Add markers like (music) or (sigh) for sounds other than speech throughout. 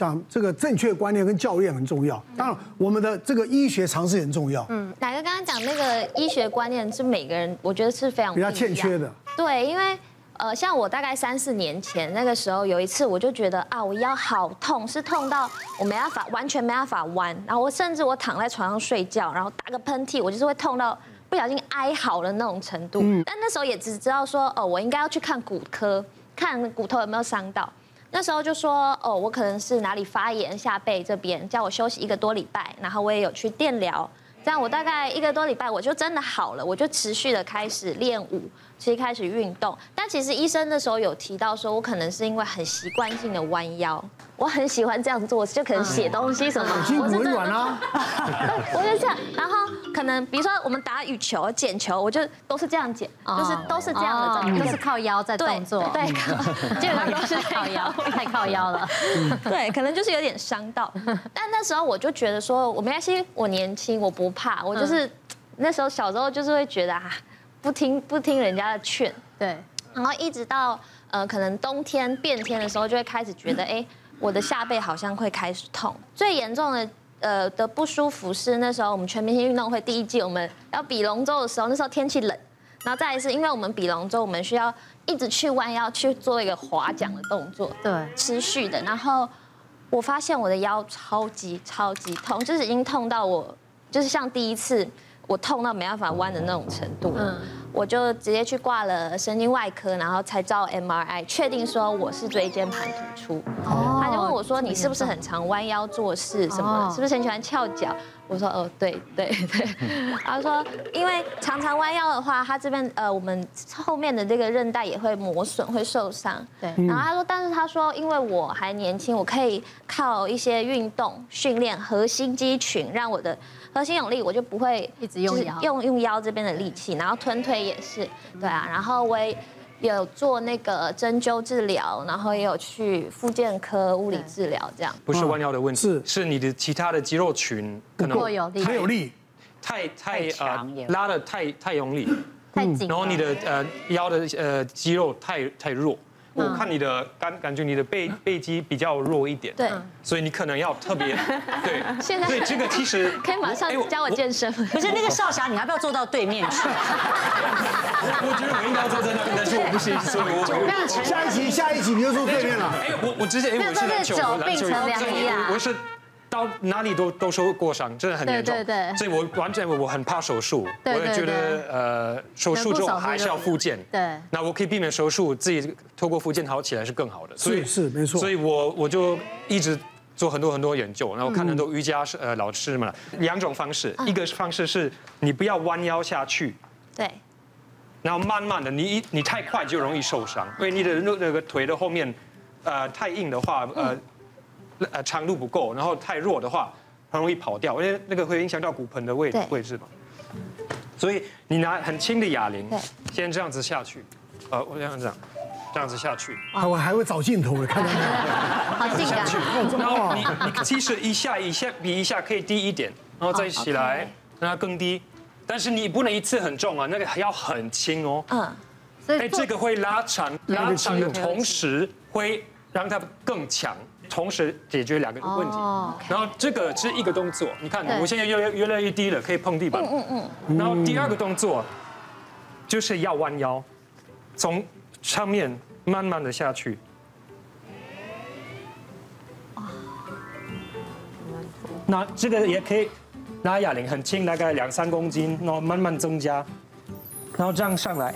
讲这个正确观念跟教练很重要。当然，我们的这个医学常识很重要。嗯，乃哥刚刚讲那个医学观念是每个人，我觉得是非常比较欠缺的。对，因为呃，像我大概三四年前那个时候，有一次我就觉得啊，我腰好痛，是痛到我没办法，完全没办法弯。然后我甚至我躺在床上睡觉，然后打个喷嚏，我就是会痛到不小心哀嚎的那种程度。但那时候也只知道说，哦，我应该要去看骨科，看骨头有没有伤到。那时候就说，哦，我可能是哪里发炎，下背这边，叫我休息一个多礼拜。然后我也有去电疗，这样我大概一个多礼拜，我就真的好了，我就持续的开始练舞。其实开始运动，但其实医生那时候有提到说，我可能是因为很习惯性的弯腰，(laughs) 我很喜欢这样做，就可能写东西什么，我是软啊，我就这样，然后可能比如说我们打羽球、捡球，我就都是这样捡，就是都是这样的，都是靠腰在动作，对，(laughs) 基本上都是靠腰，太靠腰了，(laughs) 对，可能就是有点伤到，(laughs) 但那时候我就觉得说，我没关系，我年轻，我不怕，我就是那时候小时候就是会觉得啊。不听不听人家的劝，对，然后一直到呃可能冬天变天的时候，就会开始觉得，哎，我的下背好像会开始痛。最严重的呃的不舒服是那时候我们全明星运动会第一季我们要比龙舟的时候，那时候天气冷，然后再一次因为我们比龙舟，我们需要一直去弯腰去做一个划桨的动作，对，持续的。然后我发现我的腰超级超级痛，就是已经痛到我就是像第一次。我痛到没办法弯的那种程度，嗯，我就直接去挂了神经外科，然后才照 MRI，确定说我是椎间盘突出。哦，他就问我说：“你是不是很常弯腰做事？什么？是不是很喜欢翘脚？”我说：“哦，对对对。”他说：“因为常常弯腰的话，他这边呃，我们后面的这个韧带也会磨损，会受伤。”对。然后他说：“但是他说，因为我还年轻，我可以靠一些运动训练核心肌群，让我的。”核心有力，我就不会一直用腰。用用腰这边的力气，然后臀腿也是，对啊，然后我也有做那个针灸治疗，然后也有去复健科物理治疗，这样。不是弯腰的问题，是是你的其他的肌肉群可能太有力，太有力，太太呃拉的太太用力，太紧，然后你的呃腰的呃肌肉太太弱。我看你的感感觉你的背背肌比较弱一点，对，所以你可能要特别 (laughs) 对。现在对这个其实 (laughs) 可以马上教我健身。可是那个少侠，你要不要坐到对面去？(laughs) 我觉得我应该要坐在那边，但是我不行，所以我下一集下一集你就坐对面了。哎，我我之前哎，我是久病成良医啊，我是。到哪里都都受过伤，真的很严重。对对对。所以我完全我很怕手术，我也觉得呃手术之后还是要复健。对。那我可以避免手术，自己透过复健好起来是更好的。所以是没错。所以我我就一直做很多很多研究，然后看很多瑜伽师呃老师们，两种方式，一个方式是你不要弯腰下去，对。然后慢慢的，你一你太快就容易受伤，因为你的那那个腿的后面呃太硬的话呃。呃，长度不够，然后太弱的话，很容易跑掉，而且那个会影响到骨盆的位位置嘛。所以你拿很轻的哑铃，先这样子下去，呃，我这样子，这样子下去。啊，我还会找镜头的，看到没有？(laughs) 好性感。然后你你其实一下一下比一下可以低一点，然后再起来让它更低，但是你不能一次很重啊，那个还要很轻哦。嗯。所以这个会拉长，拉长的同时会让它更强。同时解决两个问题，然后这个是一个动作，你看我现在越越来越低了，可以碰地板。嗯嗯嗯。然后第二个动作就是要弯腰，从上面慢慢的下去。那这个也可以拿哑铃，很轻，大概两三公斤，然后慢慢增加，然后这样上来。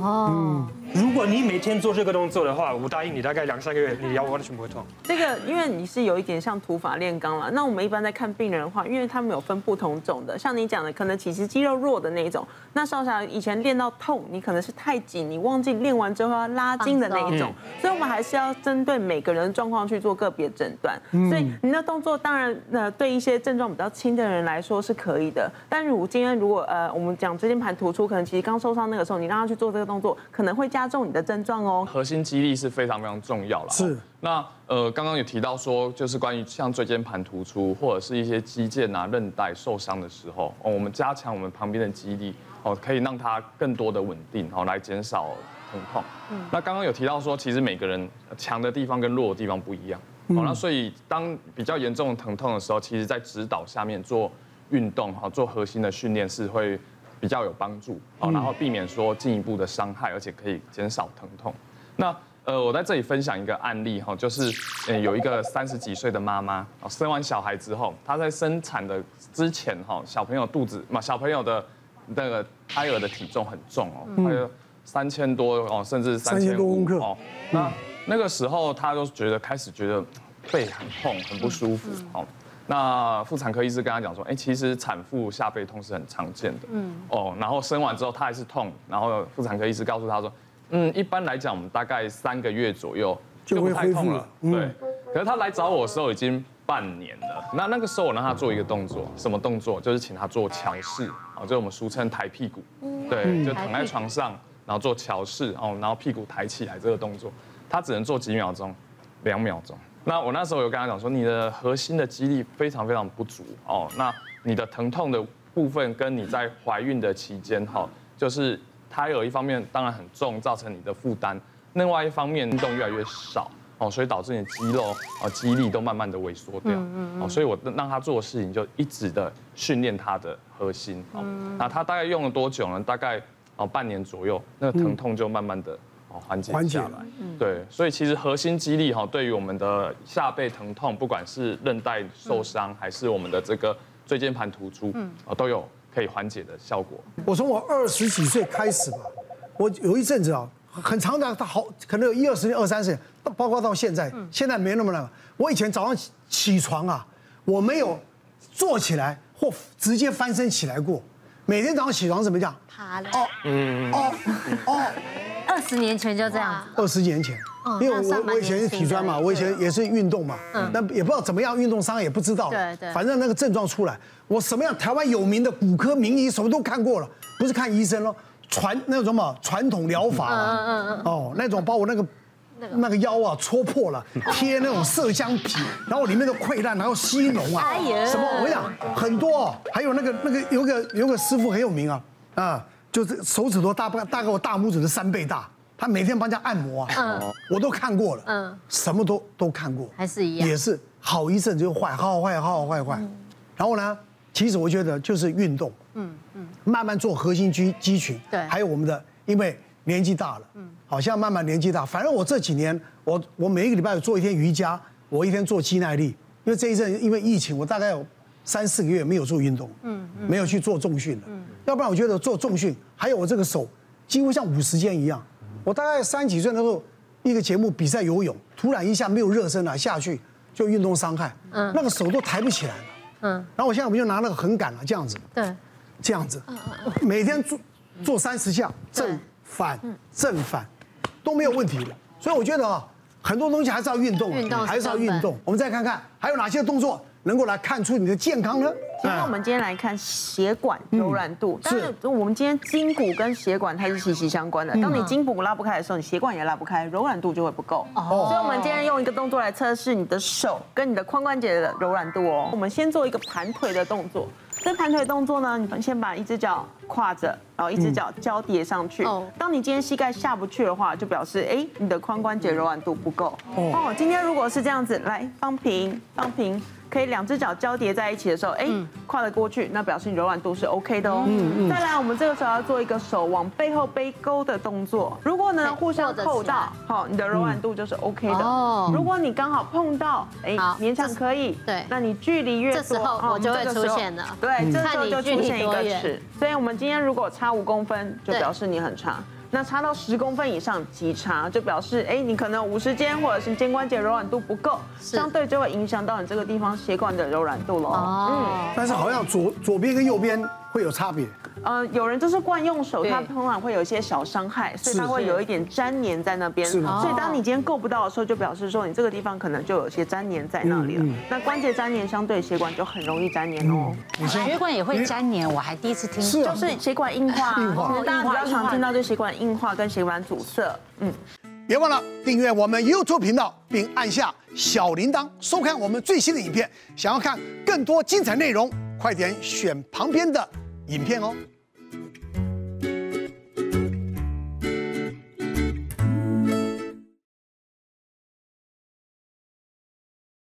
哦。如果你每天做这个动作的话，我答应你，大概两三个月，你腰完全不会痛。这个因为你是有一点像土法炼钢了。那我们一般在看病人的话，因为他们有分不同种的，像你讲的，可能其实肌肉弱的那一种。那少侠以前练到痛，你可能是太紧，你忘记练完之后要拉筋的那一种。所以我们还是要针对每个人的状况去做个别诊断。所以你的动作当然呃对一些症状比较轻的人来说是可以的。但如今天如果呃我们讲椎间盘突出，可能其实刚受伤那个时候，你让他去做这个动作，可能会加。加重你的症状哦，核心肌力是非常非常重要了。是，那呃，刚刚有提到说，就是关于像椎间盘突出或者是一些肌腱啊、韧带受伤的时候，哦，我们加强我们旁边的肌力，哦，可以让它更多的稳定，哦，来减少疼痛。嗯那刚刚有提到说，其实每个人强的地方跟弱的地方不一样。好，那所以当比较严重的疼痛的时候，其实在指导下面做运动哈，做核心的训练是会比较有帮助。好，然后避免说进一步的伤害，而且可以减少疼痛。那呃，我在这里分享一个案例哈，就是呃有一个三十几岁的妈妈，生完小孩之后，她在生产的之前哈，小朋友肚子嘛，小朋友的那个胎儿的体重很重哦，还有三千多哦，甚至三千多公克哦，那。那个时候，她就觉得开始觉得背很痛，很不舒服。哦，那妇产科医师跟他讲说，哎，其实产妇下背痛是很常见的。嗯。哦，然后生完之后她还是痛，然后妇产科医师告诉他说，嗯，一般来讲，我们大概三个月左右就不太痛了。对。可是他来找我的时候已经半年了。那那个时候我让他做一个动作，什么动作？就是请他做桥式，啊，就是我们俗称抬屁股。对，就躺在床上，然后做桥式，哦，然后屁股抬起来这个动作。他只能做几秒钟，两秒钟。那我那时候有跟他讲说，你的核心的肌力非常非常不足哦。那你的疼痛的部分跟你在怀孕的期间哈，就是胎儿一方面当然很重，造成你的负担；另外一方面运动越来越少哦，所以导致你的肌肉啊肌力都慢慢的萎缩掉。哦，所以我让他做的事情就一直的训练他的核心。哦，那他大概用了多久呢？大概哦半年左右，那个疼痛就慢慢的。哦，缓解下来，对，所以其实核心肌力哈，对于我们的下背疼痛，不管是韧带受伤，还是我们的这个椎间盘突出，嗯，都有可以缓解的效果。我从我二十几岁开始吧，我有一阵子啊，很长的，他好可能有一二十年、二三十年，包括到现在，现在没那么那个。我以前早上起床啊，我没有坐起来或直接翻身起来过，每天早上起床怎么讲？爬了。哦，嗯，哦，哦。二十年前就这样。二十年前，因为我我以前是体专嘛，我以前也是运动嘛，嗯，那也不知道怎么样运动伤也不知道，对对，反正那个症状出来，我什么样台湾有名的骨科名医什么都看过了，不是看医生喽，传那种什么传统疗法，嗯嗯嗯，哦，那种把我那个那个。腰啊戳破了，贴那种麝香皮，然后里面的溃烂，然后吸脓啊，什么我跟你讲很多，还有那个那个有个有个师傅很有名啊，啊。就是手指头大不大概我大拇指的三倍大，他每天帮人家按摩啊，嗯，我都看过了，嗯，什么都都看过，还是一样，也是好一阵就坏，好好坏，好好坏坏，然后呢，其实我觉得就是运动，嗯嗯，慢慢做核心肌肌群，对，还有我们的，因为年纪大了，嗯，好像慢慢年纪大，反正我这几年，我我每一个礼拜有做一天瑜伽，我一天做肌耐力，因为这一阵因为疫情，我大概有三四个月没有做运动，嗯嗯，没有去做重训了，嗯。要不然我觉得做重训，还有我这个手，几乎像五十肩一样。我大概三十几岁的时候，一个节目比赛游泳，突然一下没有热身了，下去就运动伤害，嗯，那个手都抬不起来了，嗯。然后我现在我们就拿那个横杆了，这样子，对，这样子，每天做做三十下，正反正反都没有问题的。所以我觉得啊，很多东西还是要运动，运动还是要运动。我们再看看还有哪些动作能够来看出你的健康呢？其实我们今天来看血管柔软度，但是我们今天筋骨跟血管它是息息相关的。当你筋骨拉不开的时候，你血管也拉不开，柔软度就会不够。哦，所以我们今天用一个动作来测试你的手跟你的髋关节的柔软度哦。我们先做一个盘腿的动作，这盘腿动作呢，你们先把一只脚跨着，然后一只脚交叠上去。哦，当你今天膝盖下不去的话，就表示哎，你的髋关节柔软度不够。哦，今天如果是这样子，来放平，放平。可以两只脚交叠在一起的时候，哎，跨得过去，那表示你柔软度是 OK 的哦。嗯嗯。再来，我们这个时候要做一个手往背后背勾的动作。如果呢互相扣到，好，你的柔软度就是 OK 的。哦。如果你刚好碰到，哎，勉强可以。对。那你距离越多，这时候我就会出现了。对，这时候就出现一个尺。所以我们今天如果差五公分，就表示你很长。那差到十公分以上极差，就表示哎，你可能五十肩或者是肩关节柔软度不够，相对就会影响到你这个地方血管的柔软度了。哦，嗯，但是好像左左边跟右边会有差别。呃，有人就是惯用手，它通常会有一些小伤害，所以它会有一点粘黏在那边。是？所以当你今天够不到的时候，就表示说你这个地方可能就有些粘黏在那里了。那关节粘黏相对血管就很容易粘黏哦。血管也会粘黏，我还第一次听。是，就是血管硬化。硬化。大家比较常听到就血管硬化跟血管阻塞。嗯。别忘了订阅我们 YouTube 频道，并按下小铃铛，收看我们最新的影片。想要看更多精彩内容，快点选旁边的影片哦。